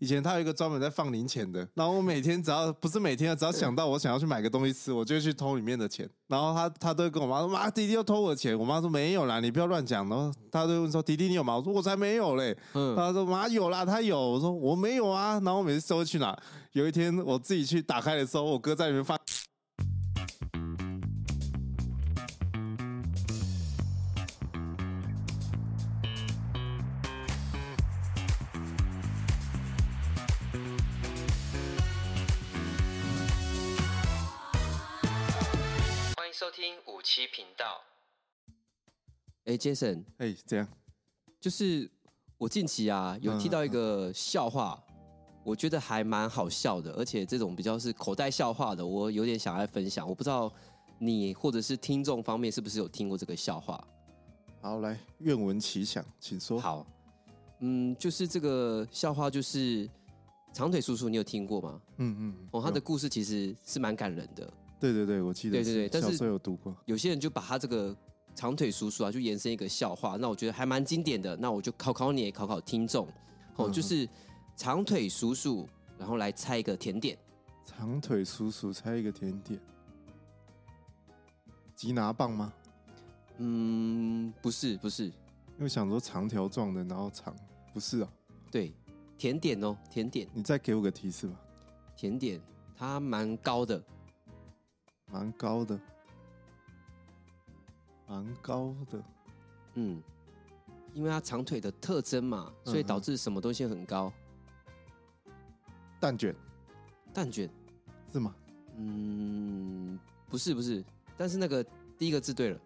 以前他有一个专门在放零钱的，然后我每天只要不是每天，只要想到我想要去买个东西吃，我就会去偷里面的钱。然后他他都会跟我妈说：“妈，弟弟又偷我的钱。”我妈说：“没有啦，你不要乱讲。”然后他就问说：“弟弟你有吗？”我说：“我才没有嘞。”嗯，他说：“妈有啦，他有。”我说：“我没有啊。”然后我每次收去哪？有一天我自己去打开的时候，我哥在里面放。七频道，哎，Jason，哎，这样，就是我近期啊有听到一个笑话，嗯、我觉得还蛮好笑的，而且这种比较是口袋笑话的，我有点想来分享。我不知道你或者是听众方面是不是有听过这个笑话？好，来，愿闻其详，请说。好，嗯，就是这个笑话，就是长腿叔叔，你有听过吗？嗯嗯，哦，他的故事其实是蛮感人的。对对对，我记得。对对对，但是小时候有读过。有些人就把他这个长腿叔叔啊，就延伸一个笑话，那我觉得还蛮经典的。那我就考考你，也考考听众，哦，就是长腿叔叔，然后来猜一个甜点。长腿叔叔猜一个甜点，吉拿棒吗？嗯，不是，不是。因为想说长条状的，然后长，不是啊。对，甜点哦，甜点。你再给我个提示吧。甜点，它蛮高的。蛮高的，蛮高的，嗯，因为它长腿的特征嘛，所以导致什么东西很高？蛋卷，蛋卷。是吗？嗯，不是不是，但是那个第一个字对了，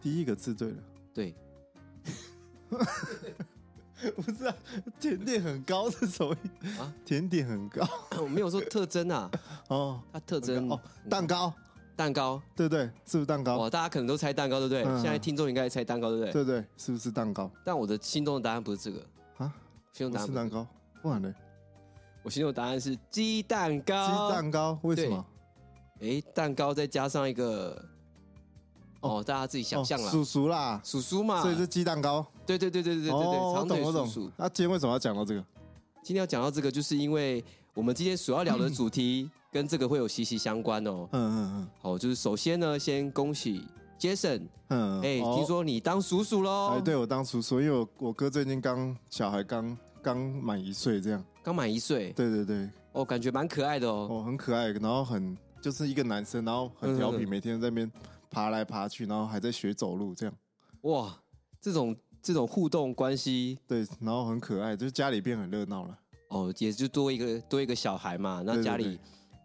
第一个字对了，对，不是啊，甜点很高是什么意思？啊？甜点很高，我没有说特征啊，哦，它特征哦，蛋糕。蛋糕，对不对？是不是蛋糕？哇，大家可能都猜蛋糕，对不对？嗯、现在听众应该猜蛋糕，对不对？对对，是不是蛋糕？但我的心中的答案不是这个啊，心中答案是蛋糕，不然呢？我心中的答案是鸡蛋糕。鸡蛋糕为什么？哎，蛋糕再加上一个哦，哦，大家自己想象啦，叔叔啦，叔叔嘛，所以是鸡蛋糕。对对对对对对对，哦、长腿叔叔。懂我懂。那今天为什么要讲到这个？今天要讲到这个，就是因为我们今天所要聊的 主题跟这个会有息息相关哦。嗯嗯嗯。好，就是首先呢，先恭喜 Jason。嗯。哎，听说你当叔叔喽？哎，对，我当叔叔，因为我我哥最近刚小孩刚刚满一岁，这样。刚满一岁。对对对。哦，感觉蛮可爱的哦。哦，很可爱，然后很就是一个男生，然后很调皮，每天在那边爬来爬去，然后还在学走路，这样。哇，这种。这种互动关系，对，然后很可爱，就是家里变很热闹了。哦，也就多一个多一个小孩嘛，那家里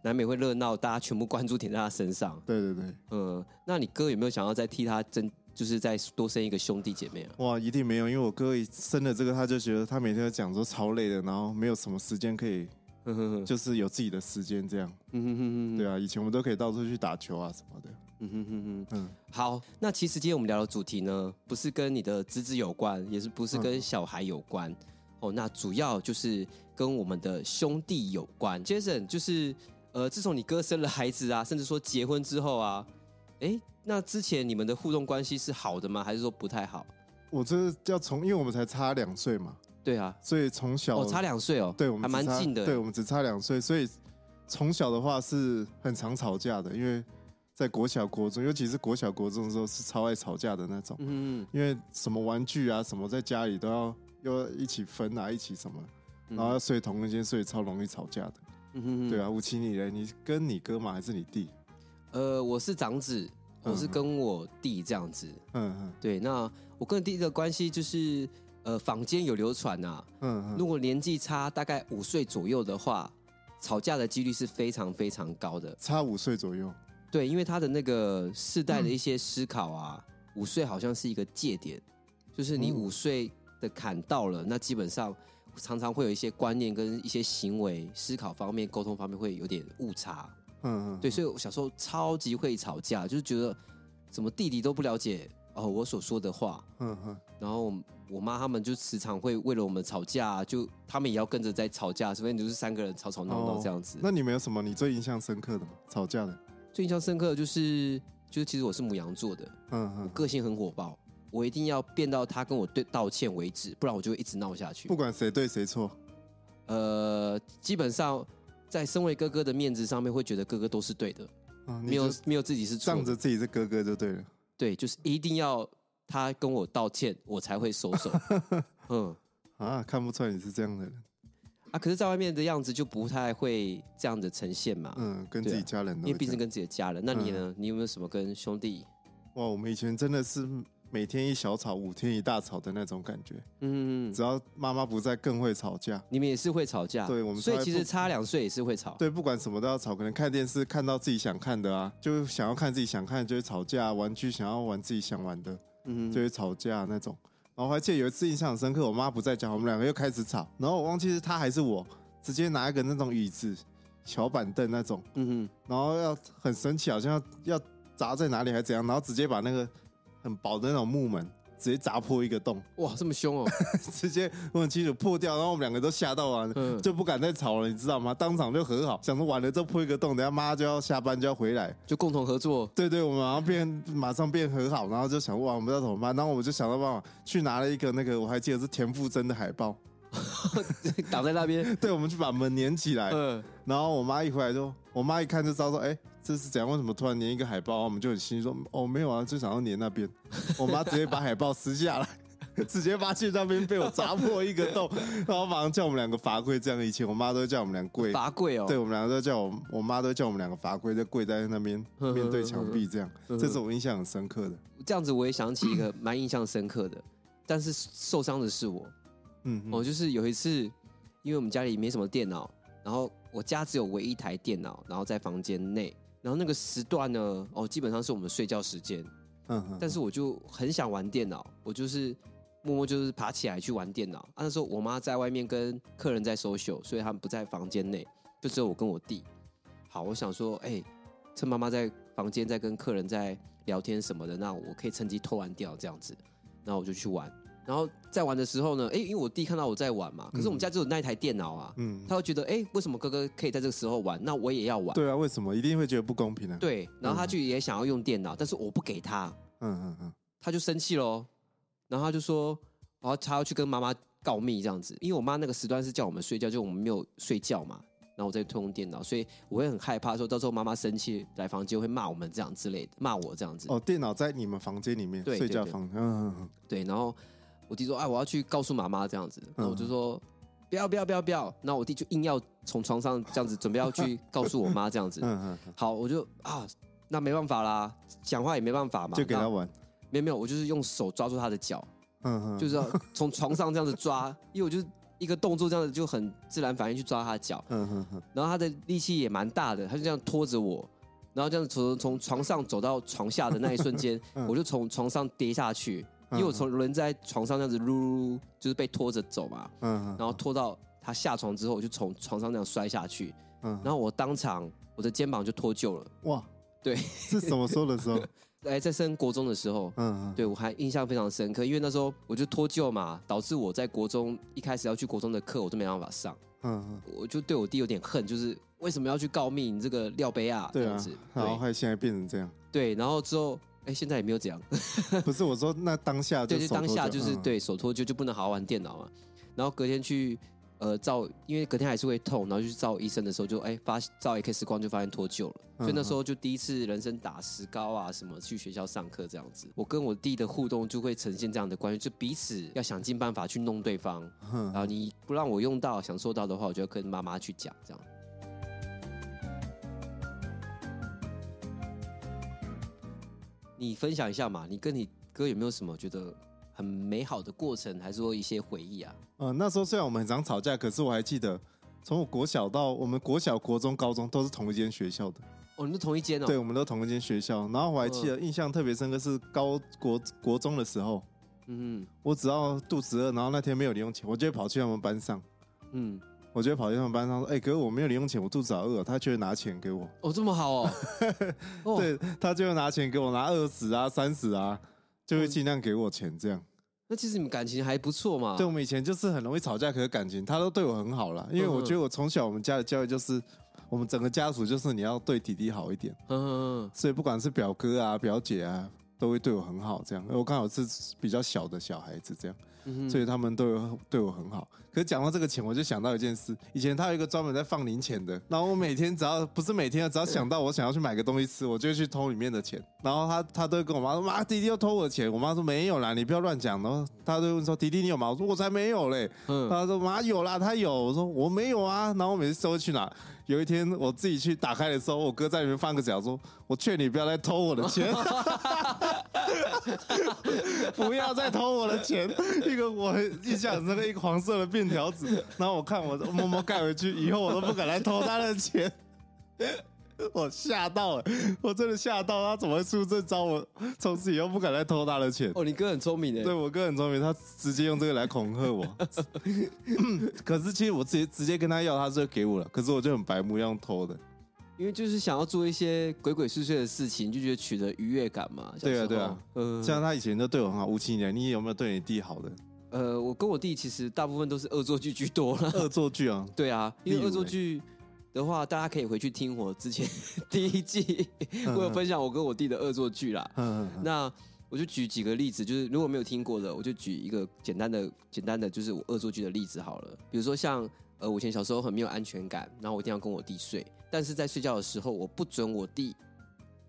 难免会热闹，大家全部关注点在他身上。对对对，嗯，那你哥有没有想要再替他争，就是再多生一个兄弟姐妹啊？哇，一定没有，因为我哥一生了这个，他就觉得他每天都讲说超累的，然后没有什么时间可以。就是有自己的时间这样。嗯哼哼哼，对啊，以前我们都可以到处去打球啊什么的。嗯哼哼哼，嗯，好，那其实今天我们聊的主题呢，不是跟你的侄子有关，也是不是跟小孩有关。嗯、哦，那主要就是跟我们的兄弟有关。Jason，就是呃，自从你哥生了孩子啊，甚至说结婚之后啊，哎，那之前你们的互动关系是好的吗？还是说不太好？我这要从，因为我们才差两岁嘛。对啊，所以从小哦差两岁哦，对我们还蛮近的。对我们只差两岁，所以从小的话是很常吵架的。因为在国小、国中，尤其是国小、国中的时候，是超爱吵架的那种。嗯，因为什么玩具啊，什么在家里都要要一起分啊，一起什么，然后要睡同一间，所以超容易吵架的。嗯哼，对啊，吴奇你嘞，你跟你哥吗？还是你弟？呃，我是长子，我是跟我弟这样子。嗯嗯，对，那我跟弟弟的关系就是。呃，坊间有流传呐、啊，嗯，嗯，如果年纪差大概五岁左右的话，吵架的几率是非常非常高的。差五岁左右，对，因为他的那个世代的一些思考啊，嗯、五岁好像是一个界点，就是你五岁的坎到了，嗯、那基本上常常会有一些观念跟一些行为、思考方面、沟通方面会有点误差。嗯嗯，对，所以我小时候超级会吵架，就是觉得怎么弟弟都不了解。哦，我所说的话，嗯哼，然后我妈他们就时常会为了我们吵架，就他们也要跟着在吵架，所以就是三个人吵吵闹闹这样子。那你们有什么你最印象深刻的吗？吵架的？最印象深刻的就是，就是其实我是母羊座的，嗯嗯，我个性很火爆，我一定要变到他跟我对道歉为止，不然我就会一直闹下去。不管谁对谁错，呃，基本上在身为哥哥的面子上面，会觉得哥哥都是对的，啊，没有没有自己是错，仗着自己是哥哥就对了。对，就是一定要他跟我道歉，我才会收手。嗯，啊，看不出来你是这样的人啊。可是，在外面的样子就不太会这样的呈现嘛。嗯，跟自己家人，因为毕竟跟自己的家人。那你呢？嗯、你有没有什么跟兄弟？哇，我们以前真的是。每天一小吵，五天一大吵的那种感觉。嗯，嗯，只要妈妈不在，更会吵架。你们也是会吵架？对，我们所以其实差两岁也是会吵。对，不管什么都要吵。可能看电视看到自己想看的啊，就想要看自己想看，就会吵架。玩具想要玩自己想玩的，嗯，就会吵架那种。然后我还记得有一次印象很深刻，我妈不在家，我们两个又开始吵。然后我忘记是她还是我，直接拿一个那种椅子、小板凳那种，嗯哼，然后要很生气，好像要要砸在哪里还是怎样，然后直接把那个很薄的那种木门。直接砸破一个洞，哇，这么凶哦！直接我很清楚破掉，然后我们两个都吓到完了，嗯、就不敢再吵了，你知道吗？当场就和好，想说完了这破一个洞，等下妈就要下班就要回来，就共同合作。对对，我们马上变马上变和好，然后就想哇，我们不知道怎么办，然后我们就想到办法去拿了一个那个我还记得是田馥甄的海报，挡在那边。对，我们去把门粘起来，嗯、然后我妈一回来就，我妈一看就知道说，哎。这是怎样？为什么突然粘一个海报？我们就很心说哦，没有啊，就想要粘那边。我妈直接把海报撕下来，直接发现那边被我砸破一个洞，然后马上叫我们两个罚跪。这样以前我妈都叫我们俩跪罚跪哦。对，我们两个都叫我，我妈都叫我们两个罚跪，就跪在那边面对墙壁这样。这是我印象很深刻的。这样子我也想起一个蛮印象深刻的，但是受伤的是我。嗯，哦，就是有一次，因为我们家里没什么电脑，然后我家只有唯一一台电脑，然后在房间内。然后那个时段呢，哦，基本上是我们睡觉时间，嗯哼，但是我就很想玩电脑，我就是默默就是爬起来去玩电脑。啊，那时候我妈在外面跟客人在 social，所以他们不在房间内，就只有我跟我弟。好，我想说，哎，趁妈妈在房间在跟客人在聊天什么的，那我可以趁机偷玩掉这样子，然后我就去玩。然后在玩的时候呢，哎，因为我弟看到我在玩嘛，可是我们家只有那一台电脑啊，嗯，他会觉得，哎，为什么哥哥可以在这个时候玩，那我也要玩？对啊，为什么一定会觉得不公平呢？对，然后他就也想要用电脑，但是我不给他，嗯嗯嗯，他就生气喽，然后他就说，然后他要去跟妈妈告密这样子，因为我妈那个时段是叫我们睡觉，就我们没有睡觉嘛。然后我在偷用电脑，所以我会很害怕，说到时候妈妈生气来房间会骂我们这样之类的，骂我这样子。哦，电脑在你们房间里面，对睡觉房，嗯嗯嗯，对，然后。我弟说：“哎，我要去告诉妈妈这样子。”那我就说：“不要，不要，不要，不要。”然后我弟就硬要从床上这样子准备要去告诉我妈这样子。好，我就啊，那没办法啦，讲话也没办法嘛，就给他玩。没有没有，我就是用手抓住他的脚，就是要从床上这样子抓，因为我就一个动作这样子就很自然反应去抓他的脚。然后他的力气也蛮大的，他就这样拖着我，然后这样子从从床上走到床下的那一瞬间，我就从床上跌下去。因为我从人在床上这样子撸撸，就是被拖着走嘛，嗯，然后拖到他下床之后，我就从床上那样摔下去，嗯，然后我当场我的肩膀就脱臼了，哇，对，是什么时候的时候？哎，在升国中的时候，嗯嗯，对我还印象非常深刻，因为那时候我就脱臼嘛，导致我在国中一开始要去国中的课我都没办法上，嗯嗯，我就对我弟有点恨，就是为什么要去告密？你这个廖杯啊，这样子，然后还现在变成这样，对，然后之后。哎，现在也没有这样。不是我说，那当下就对，就当下就是对手脱臼就不能好好玩电脑嘛。然后隔天去呃照，因为隔天还是会痛，然后就去照医生的时候就哎发照 X 光就发现脱臼了。所以那时候就第一次人生打石膏啊什么去学校上课这样子。我跟我弟的互动就会呈现这样的关系，就彼此要想尽办法去弄对方。然后你不让我用到享受到的话，我就要跟妈妈去讲这样。你分享一下嘛？你跟你哥有没有什么觉得很美好的过程，还是说一些回忆啊？嗯、呃，那时候虽然我们很常吵架，可是我还记得，从我国小到我们国小、国中、高中都是同一间学校的。哦，你们同一间哦？对，我们都同一间学校。然后我还记得，印象特别深刻是高国国中的时候。嗯，我只要肚子饿，然后那天没有零用钱，我就会跑去他们班上。嗯。我就跑去他们班上说：“哎、欸，哥，我没有零用钱，我肚子好饿。”他就会拿钱给我。哦，这么好 哦。对，他就会拿钱给我，拿二十啊、三十啊，就会尽量给我钱这样。那其实你们感情还不错嘛。对，我们以前就是很容易吵架，可是感情他都对我很好啦。因为我觉得我从小我们家的教育就是，我们整个家族就是你要对弟弟好一点。嗯嗯嗯。所以不管是表哥啊、表姐啊。都会对我很好，这样。我刚好是比较小的小孩子，这样。嗯、所以他们都有对我很好。可是讲到这个钱，我就想到一件事：以前他有一个专门在放零钱的，然后我每天只要不是每天，只要想到我想要去买个东西吃，我就会去偷里面的钱。然后他他都会跟我妈说：“妈，弟弟又偷我的钱。”我妈说：“没有啦，你不要乱讲。”然后他就问说：“弟弟你有吗？”我说：“我才没有嘞。”嗯，他说：“妈有啦，他有。”我说：“我没有啊。”然后我每次都会去哪？有一天我自己去打开的时候，我哥在里面放个脚，说：“我劝你不要再偷我的钱，不要再偷我的钱。”一个我印象很深刻，一个黄色的便条纸，然后我看我默默盖回去，以后我都不敢来偷他的钱。我吓到了，我真的吓到，他怎么会出这招？我从此以后不敢再偷他的钱。哦，你哥很聪明的，对我哥很聪明，他直接用这个来恐吓我。可是其实我直接直接跟他要，他就给我了。可是我就很白目，要用偷的，因为就是想要做一些鬼鬼祟祟的事情，就觉得取得愉悦感嘛。对啊，对啊，嗯，像他以前都对我很好。吴青年，你有没有对你弟好的？呃，我跟我弟其实大部分都是恶作剧居多了。恶作剧啊？对啊，因为恶作剧。的话，大家可以回去听我之前 第一季，我有分享我跟我弟的恶作剧啦。那我就举几个例子，就是如果没有听过的，我就举一个简单的、简单的，就是我恶作剧的例子好了。比如说像呃，我以前小时候很没有安全感，然后我一定要跟我弟睡，但是在睡觉的时候，我不准我弟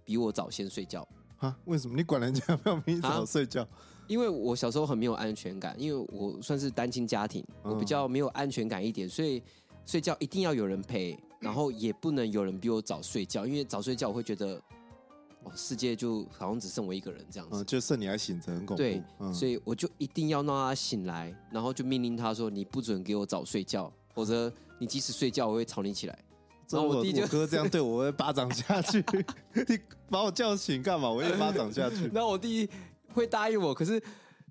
比我早先睡觉。啊？为什么？你管人家不要 比你早睡觉？因为我小时候很没有安全感，因为我算是单亲家庭，我比较没有安全感一点，所以睡觉一定要有人陪。然后也不能有人比我早睡觉，因为早睡觉我会觉得，哦，世界就好像只剩我一个人这样子。嗯，就剩你还醒着，很恐怖。对，嗯，所以我就一定要让他醒来，然后就命令他说：“你不准给我早睡觉，否则你即使睡觉，我会吵你起来。”然后我弟就我哥这样对我，我会巴掌下去。你把我叫醒干嘛？我一巴掌下去。然后我弟会答应我，可是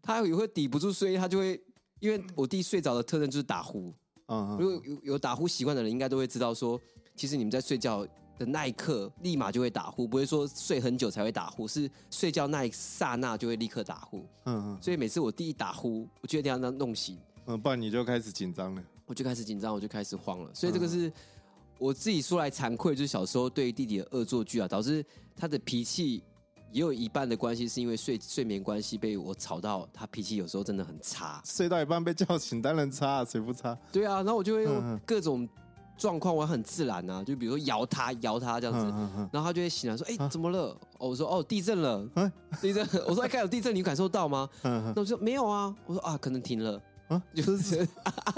他也会抵不住睡，他就会因为我弟睡着的特征就是打呼。嗯，如果有有打呼习惯的人，应该都会知道说，其实你们在睡觉的那一刻，立马就会打呼，不会说睡很久才会打呼，是睡觉那一刹那就会立刻打呼。嗯嗯，所以每次我弟一打呼，我就一定要弄醒。嗯，不然你就开始紧张了。我就开始紧张，我就开始慌了。所以这个是我自己说来惭愧，就是小时候对弟弟的恶作剧啊，导致他的脾气。也有一半的关系是因为睡睡眠关系被我吵到，他脾气有时候真的很差。睡到一半被叫醒，当然差，谁不差？对啊，然后我就会用各种状况，我很自然啊，就比如说摇他，摇他这样子，然后他就会醒来说：“哎，怎么了？”哦，我说：“哦，地震了。”地震。我说：“哎，刚有地震，你感受到吗？”那我说：“没有啊。”我说：“啊，可能停了。”啊，就是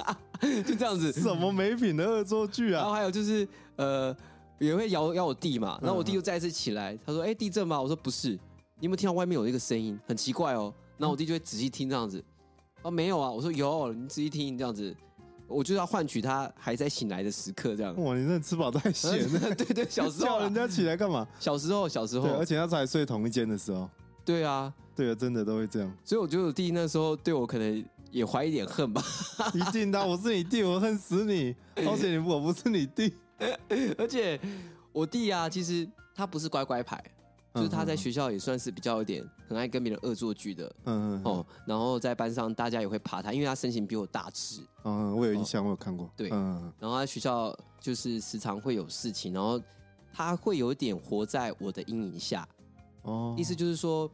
就这样子。什么没品的恶作剧啊？然后还有就是呃。也会摇摇我弟嘛，然后我弟又再一次起来，他说：“哎，地震吗？”我说：“不是，你有没有听到外面有一个声音？很奇怪哦。”然后我弟就会仔细听这样子，哦，没有啊。我说：“有，你仔细听这样子，我就要换取他还在醒来的时刻这样。”哇，你真的吃饱太闲了。对对，小时候 叫人家起来干嘛？小时候，小时候，而且他才睡同一间的时候。对啊，对啊，真的都会这样。所以我觉得我弟那时候对我可能也怀一点恨吧。一定的，我是你弟，我恨死你。而且我不是你弟，而且。我弟啊，其实他不是乖乖牌，就是他在学校也算是比较有点很爱跟别人恶作剧的，嗯嗯哦，然后在班上大家也会怕他，因为他身形比我大只，嗯，我有印象，我有看过，对，嗯，然后在学校就是时常会有事情，然后他会有点活在我的阴影下，哦，意思就是说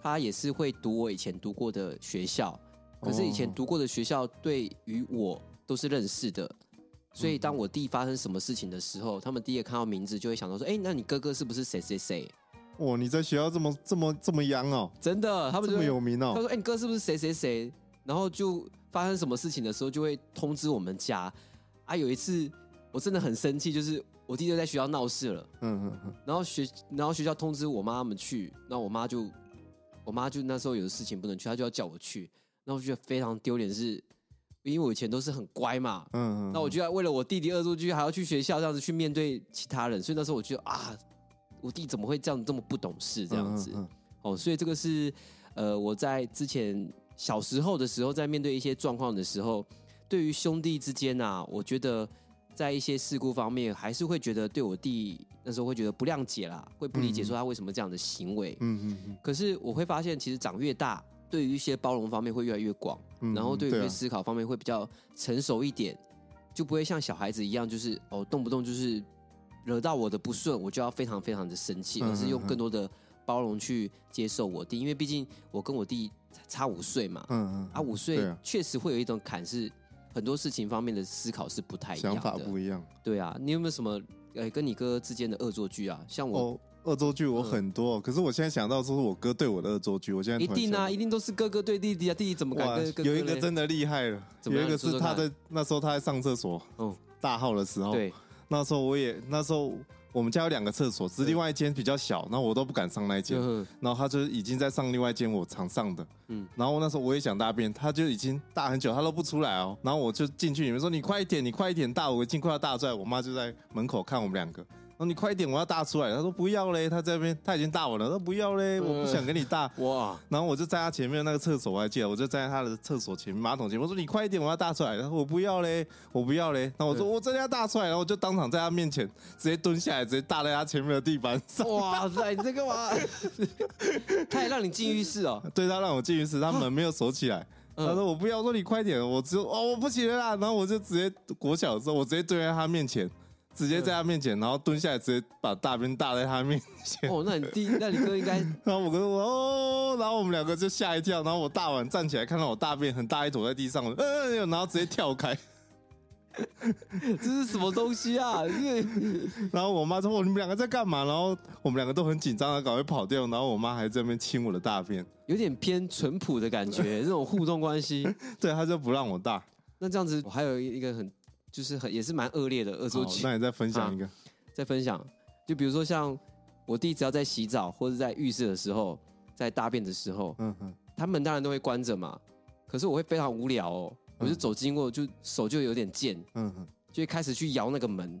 他也是会读我以前读过的学校，可是以前读过的学校对于我都是认识的。所以，当我弟发生什么事情的时候，他们第一个看到名字就会想到说：“哎，那你哥哥是不是谁谁谁？”哇，你在学校这么这么这么央哦，真的，他们这么有名哦。他说：“哎，你哥是不是谁谁谁？”然后就发生什么事情的时候，就会通知我们家。啊，有一次我真的很生气，就是我弟就在学校闹事了。嗯嗯嗯。然后学，然后学校通知我妈他们去，那我妈就，我妈就那时候有的事情不能去，她就要叫我去。然后我觉得非常丢脸是。因为我以前都是很乖嘛，嗯，嗯，那我就要为了我弟弟恶作剧，还要去学校这样子去面对其他人，所以那时候我觉得啊，我弟怎么会这样这么不懂事这样子？嗯嗯嗯哦，所以这个是呃我在之前小时候的时候，在面对一些状况的时候，对于兄弟之间啊，我觉得在一些事故方面，还是会觉得对我弟那时候会觉得不谅解啦，会不理解说他为什么这样的行为，嗯嗯嗯。可是我会发现，其实长越大。对于一些包容方面会越来越广，嗯、然后对于思考方面会比较成熟一点，啊、就不会像小孩子一样，就是哦动不动就是惹到我的不顺，我就要非常非常的生气，而是用更多的包容去接受我弟，因为毕竟我跟我弟差五岁嘛，嗯嗯，啊，五岁确实会有一种坎，是很多事情方面的思考是不太一样的，想法不一样。对啊，你有没有什么呃跟你哥之间的恶作剧啊？像我。哦恶作剧我很多，嗯、可是我现在想到说是我哥对我的恶作剧，我现在一定啊，一定都是哥哥对弟弟啊，弟弟怎么敢跟哥哥？有一个真的厉害了，有一个是他在那时候他在上厕所，嗯，大号的时候，对，那时候我也那时候我们家有两个厕所，只是另外一间比较小，然后我都不敢上那一间，嗯、然后他就已经在上另外一间我常上的，嗯，然后那时候我也想大便，他就已经大很久，他都不出来哦，然后我就进去里面说你快一点，你快一点大，我已经快要大出来，我妈就在门口看我们两个。说你快一点，我要大出来。他说不要嘞，他在那边他已经大我了。他说不要嘞，我不想跟你大。哇！然后我就在他前面那个厕所，我还记得，我就站在他的厕所前面马桶前。我说你快一点，我要大出来。他说我不要嘞，我不要嘞。然后我说我真的要大出来，然后我就当场在他面前直接蹲下来，直接大在他前面的地板上。哇塞，你在干嘛？他也让你进浴室哦？对，他让我进浴室，他门没有锁起来。他说我不要，我说你快点，我只哦我不行了啦。然后我就直接裹小的时候，我直接蹲在他面前。直接在他面前，然后蹲下来，直接把大便大在他面前。哦，那你弟，那你哥应该 然后我哥说：“哦。”然后我们两个就吓一跳。然后我大碗站起来，看到我大便很大一坨在地上，嗯，然后直接跳开。这是什么东西啊？然后我妈说：“你们两个在干嘛？”然后我们两个都很紧张的，赶快跑掉。然后我妈还在那边亲我的大便，有点偏淳朴的感觉，这种互动关系。对，她就不让我大。那这样子，我还有一个很。就是很也是蛮恶劣的恶作剧。那你再分享一个，再分享，就比如说像我弟只要在洗澡或者在浴室的时候，在大便的时候，嗯哼，他门当然都会关着嘛。可是我会非常无聊哦，我就走经过，就手就有点贱，嗯哼，就会开始去摇那个门，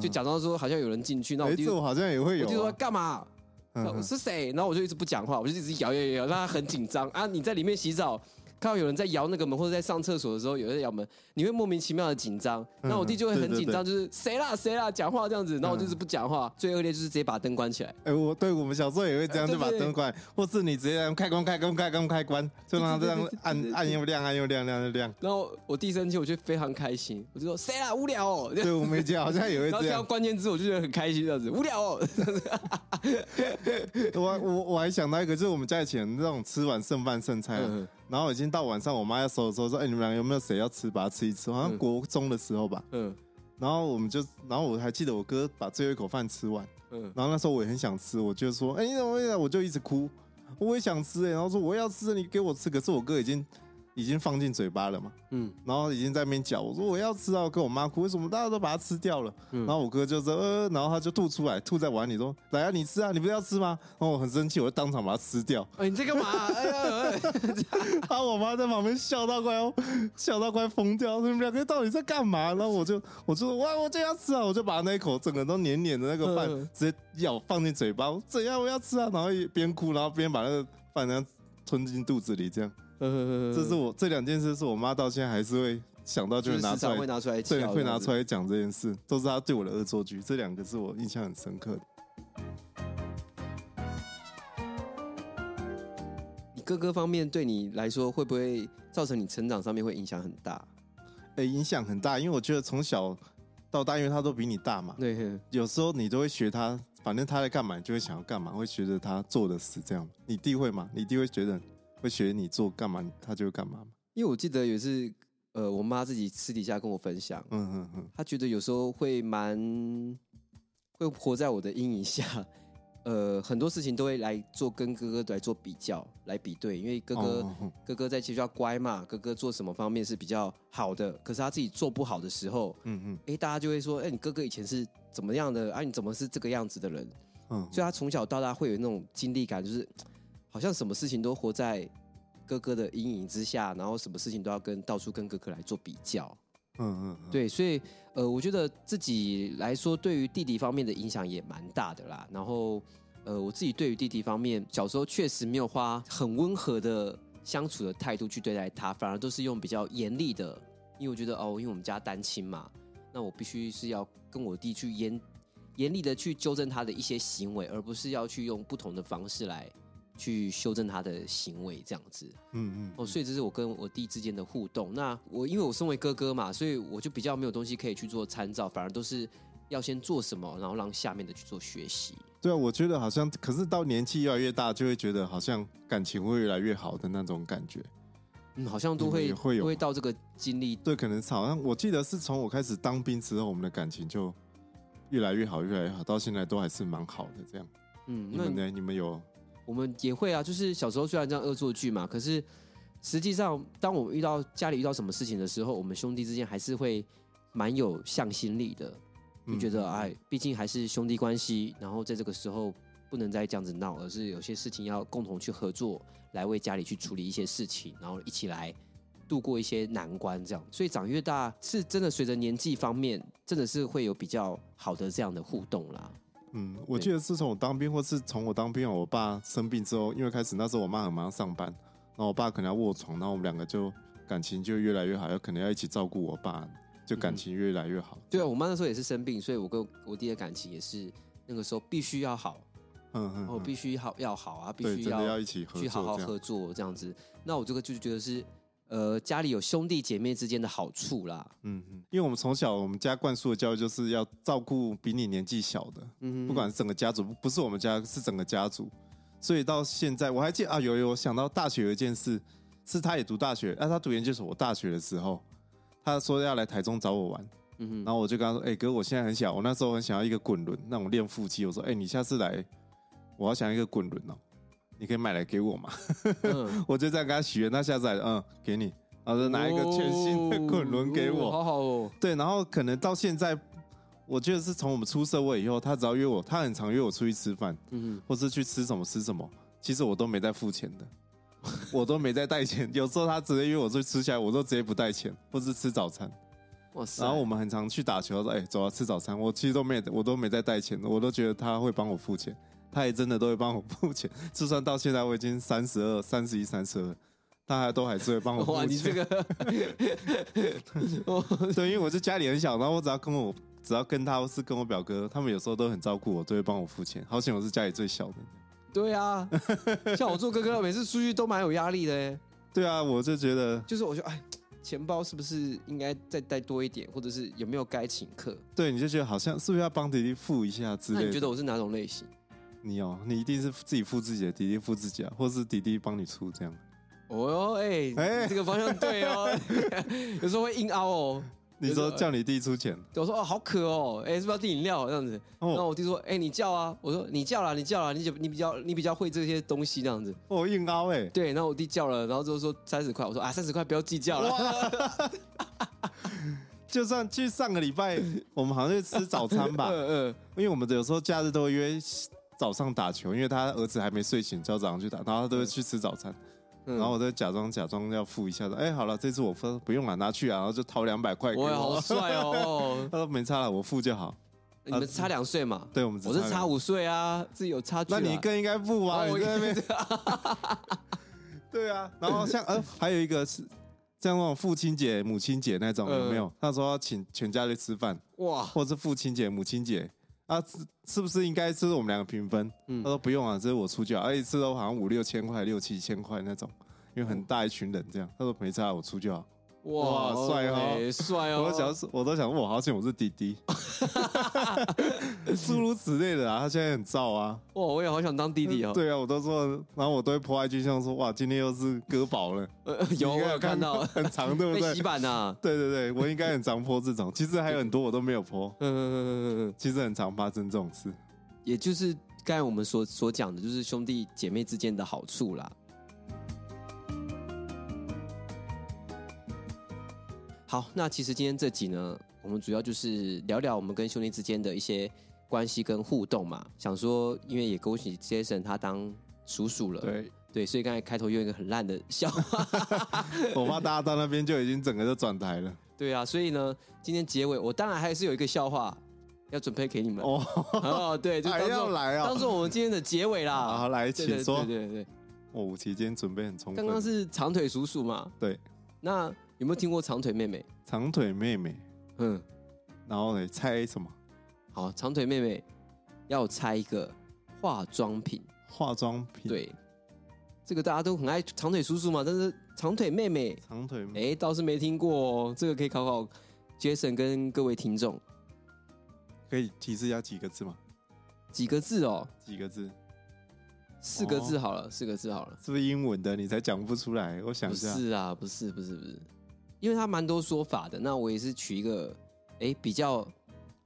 就假装说好像有人进去。那我弟这我好像也会有，我弟说干嘛？我是谁？然后我就一直不讲话，我就一直摇摇摇，让他很紧张啊！你在里面洗澡。看到有人在摇那个门，或者在上厕所的时候有人在摇门，你会莫名其妙的紧张。那我弟就会很紧张，就是谁啦谁啦讲话这样子，然后我就是不讲话。最恶劣就是直接把灯关起来。哎，我对我们小时候也会这样，就把灯关，或是你直接开关开关开关开关，就让它这样按按又亮，按又亮，亮又亮。然后我弟生气，我就非常开心，我就说谁啦无聊哦。对，我们家好像也会这样。然后关键字我就觉得很开心这样子，无聊哦。我我我还想到一个，就是我们家以前那种吃完剩饭剩菜。然后已经到晚上，我妈要收的时候说：“哎，你们俩有没有谁要吃？把它吃一吃。”好像国中的时候吧。嗯。然后我们就，然后我还记得我哥把最后一口饭吃完。嗯。然后那时候我也很想吃，我就说：“哎，你怎么会？”我就一直哭，我也想吃哎。然后说：“我要吃，你给我吃。”可是我哥已经。已经放进嘴巴了嘛，嗯，然后已经在那边嚼。我说我要吃啊，我跟我妈哭，为什么大家都把它吃掉了？嗯，然后我哥就说呃，然后他就吐出来，吐在碗里说：“来啊，你吃啊，你不是要吃吗？”然后我很生气，我就当场把它吃掉。哎，你在干嘛？哎呀，然后 我妈在旁边笑到快要笑到快疯掉，你们两个到底在干嘛？然后我就我就说哇，我就要吃啊，我就把那一口整个都黏黏的那个饭直接咬放进嘴巴，我怎样我要吃啊？然后边哭然后边把那个饭这样吞进肚子里，这样。这是我这两件事，是我妈到现在还是会想到就会拿出来，会拿出来，对，会拿出来讲这件事，都是她对我的恶作剧。这两个是我印象很深刻的。你哥哥方面对你来说，会不会造成你成长上面会影响很大？哎，影响很大，因为我觉得从小到大，因为他都比你大嘛，对，有时候你都会学他，反正他在干嘛，你就会想要干嘛，会学着他做的事，这样。你弟会吗？你弟会觉得？会学你做干嘛，他就会干嘛。因为我记得有一次，呃，我妈自己私底下跟我分享，嗯嗯嗯，她觉得有时候会蛮会活在我的阴影下，呃，很多事情都会来做跟哥哥来做比较，来比对，因为哥哥、哦哦、哥哥在学校乖嘛，哥哥做什么方面是比较好的，可是他自己做不好的时候，嗯嗯，哎，大家就会说，哎，你哥哥以前是怎么样的？啊，你怎么是这个样子的人？嗯，所以他从小到大会有那种经历感，就是。好像什么事情都活在哥哥的阴影之下，然后什么事情都要跟到处跟哥哥来做比较。嗯嗯，嗯对，所以呃，我觉得自己来说，对于弟弟方面的影响也蛮大的啦。然后呃，我自己对于弟弟方面，小时候确实没有花很温和的相处的态度去对待他，反而都是用比较严厉的，因为我觉得哦，因为我们家单亲嘛，那我必须是要跟我弟去严严厉的去纠正他的一些行为，而不是要去用不同的方式来。去修正他的行为，这样子，嗯嗯，哦，所以这是我跟我弟之间的互动。那我因为我身为哥哥嘛，所以我就比较没有东西可以去做参照，反而都是要先做什么，然后让下面的去做学习。对啊，我觉得好像，可是到年纪越来越大，就会觉得好像感情会越来越好的那种感觉。嗯，好像都会会有会到这个经历。对，可能好像我记得是从我开始当兵之后，我们的感情就越来越好，越来越好，到现在都还是蛮好的这样。嗯，你们呢？你们有？我们也会啊，就是小时候虽然这样恶作剧嘛，可是实际上，当我们遇到家里遇到什么事情的时候，我们兄弟之间还是会蛮有向心力的。就觉得哎，毕竟还是兄弟关系，然后在这个时候不能再这样子闹，而是有些事情要共同去合作，来为家里去处理一些事情，然后一起来度过一些难关，这样。所以长越大，是真的随着年纪方面，真的是会有比较好的这样的互动啦。嗯，我记得自从我当兵，或是从我当兵，我爸生病之后，因为开始那时候我妈很忙上班，然后我爸可能要卧床，然后我们两个就感情就越来越好，要可能要一起照顾我爸。就感情越来越好。嗯、对啊，我妈那时候也是生病，所以我跟我弟的感情也是那个时候必须要好，嗯嗯，然后必须好要好啊，必须要要一起去好好合作这样子。那我这个就觉得是呃家里有兄弟姐妹之间的好处啦。嗯嗯，因为我们从小我们家灌输的教育就是要照顾比你年纪小的，嗯，不管是整个家族，不是我们家是整个家族，所以到现在我还记得啊，有有想到大学有一件事，是他也读大学，那、啊、他读研究所，我大学的时候。他说要来台中找我玩，嗯哼，然后我就跟他说：“哎、欸，哥，我现在很想，我那时候很想要一个滚轮，那种练腹肌。我说：哎、欸，你下次来，我要想要一个滚轮哦，你可以买来给我吗？嗯、我就这样跟他许愿，他下次来，嗯，给你，然后就拿一个全新的 滚轮给我，好好哦。对，然后可能到现在，我觉得是从我们出社会以后，他只要约我，他很常约我出去吃饭，嗯哼，或是去吃什么吃什么，其实我都没在付钱的。”我都没在带钱，有时候他直接约我出去吃起来，我都直接不带钱，或是吃早餐。哇塞！然后我们很常去打球，说：“哎、欸，走啊，吃早餐。”我其实都没，我都没在带钱，我都觉得他会帮我付钱，他也真的都会帮我付钱。就算到现在我已经三十二、三十一、三十二，他还都还是会帮我付钱。哇，你这个，对，因为我是家里很小，然后我只要跟我，只要跟他，或是跟我表哥，他们有时候都很照顾我，都会帮我付钱。好险我是家里最小的。对啊，像我做哥哥，每次出去都蛮有压力的。对啊，我就觉得，就是我觉得，哎，钱包是不是应该再带多一点，或者是有没有该请客？对，你就觉得好像是不是要帮弟弟付一下之类的？那你觉得我是哪种类型？你哦，你一定是自己付自己的，弟弟付自己啊，或是弟弟帮你出这样？哦哟，哎哎，这个方向对哦，有时候会硬凹哦。你说叫你弟出钱，我说哦好渴哦，哎是不是要订饮料？这样子？然后我弟说哎你叫啊，我说你叫啦你叫啦，你你比较你比较会这些东西这样子。哦硬凹哎，对，然后我弟叫了，然后之后说三十块，我说啊三十块不要计较了。就算去上个礼拜，我们好像去吃早餐吧，嗯嗯，因为我们有时候假日都会约早上打球，因为他儿子还没睡醒，叫早上去打，然后他都会去吃早餐。然后我就假装假装要付一下子，哎，好了，这次我付不用了，拿去啊，然后就掏两百块给我。好帅哦！他说没差了，我付就好。你们差两岁嘛？对，我们我是差五岁啊，自己有差距。那你更应该付啊！我在那边。对啊，然后像呃，还有一个是像那种父亲节、母亲节那种有没有？他说要请全家去吃饭，哇，或者是父亲节、母亲节。啊，是是不是应该是我们两个平分？嗯，他说不用啊，这是我出就好，而且吃都好像五六千块、六七千块那种，因为很大一群人这样。他说没差，我出就好。哇，帅哦，帅哦！我都想，我都想，我好像我是弟弟，诸如此类的啊。他现在很燥啊。哇，我也好想当弟弟哦。对啊，我都说，然后我都会破坏军像说，哇，今天又是割宝了。有，我有看到，很长，对不对？洗版呐。对对对，我应该很常破这种。其实还有很多我都没有破。嗯嗯嗯嗯嗯，其实很常发生这种事。也就是刚才我们所所讲的，就是兄弟姐妹之间的好处啦。好，那其实今天这集呢，我们主要就是聊聊我们跟兄弟之间的一些关系跟互动嘛。想说，因为也恭喜 Jason 他当叔叔了，对对，所以刚才开头用一个很烂的笑话，我怕大家到那边就已经整个都转台了。对啊，所以呢，今天结尾我当然还是有一个笑话要准备给你们哦。哦，对，就当做来啊，当做我们今天的结尾啦。好，来，请说。对对对，哦，五期间准备很充分。刚刚是长腿叔叔嘛？对，那。有没有听过长腿妹妹？长腿妹妹，嗯，然后呢？猜什么？好，长腿妹妹要猜一个化妆品。化妆品，对，这个大家都很爱长腿叔叔嘛，但是长腿妹妹，长腿妹妹，哎，倒是没听过哦。这个可以考考 Jason 跟各位听众。可以提示一下几个字吗？几个字哦？几个字？四个字好了，四个字好了。是不是英文的？你才讲不出来？我想一下。不是啊，不是，不是，不是，因为它蛮多说法的。那我也是取一个，哎，比较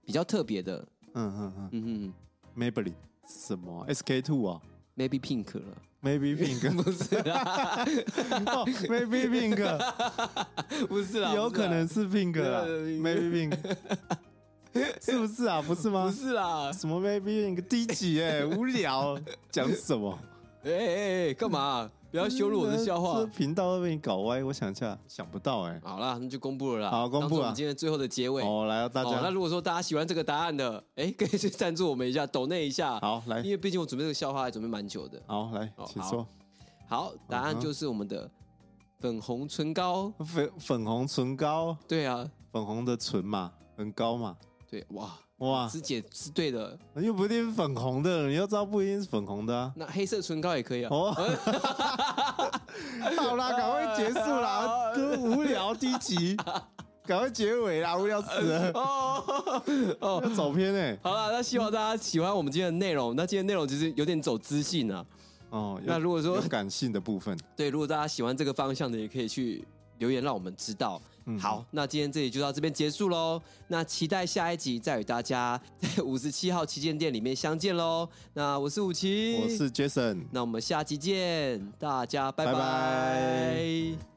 比较特别的。嗯嗯嗯嗯嗯。Maybelline 什么？SK two 啊？Maybe Pink 了？Maybe Pink 不是啊？Maybe Pink 不是啦？有可能是 Pink 啊？Maybe Pink。是不是啊？不是吗？不是啦，什么 baby 那个低级哎，无聊，讲什么？哎哎哎，干嘛？不要羞辱我的笑话。这频道会被你搞歪，我想一下，想不到哎。好啦，那就公布了啦。好，公布了。今天最后的结尾。哦，来，大家。那如果说大家喜欢这个答案的，哎，可以去赞助我们一下，抖那一下。好，来。因为毕竟我准备这个笑话还准备蛮久的。好，来，请说。好，答案就是我们的粉红唇膏。粉粉红唇膏。对啊，粉红的唇嘛，很高嘛。对，哇。哇，师姐是对的，又不一定是粉红的，你要知道不一定是粉红的啊。那黑色唇膏也可以啊。哦，好啦，赶快结束啦，都无聊低级，赶快结尾啦，无聊死了。哦 哦，要走偏哎。好了，那希望大家喜欢我们今天的内容。那今天内容其实有点走知性啊。哦，那如果说感性的部分，对，如果大家喜欢这个方向的，也可以去留言让我们知道。嗯、好，那今天这里就到这边结束喽。那期待下一集再与大家在 五十七号旗舰店里面相见喽。那我是武奇，我是 Jason，那我们下期见，大家拜拜。拜拜。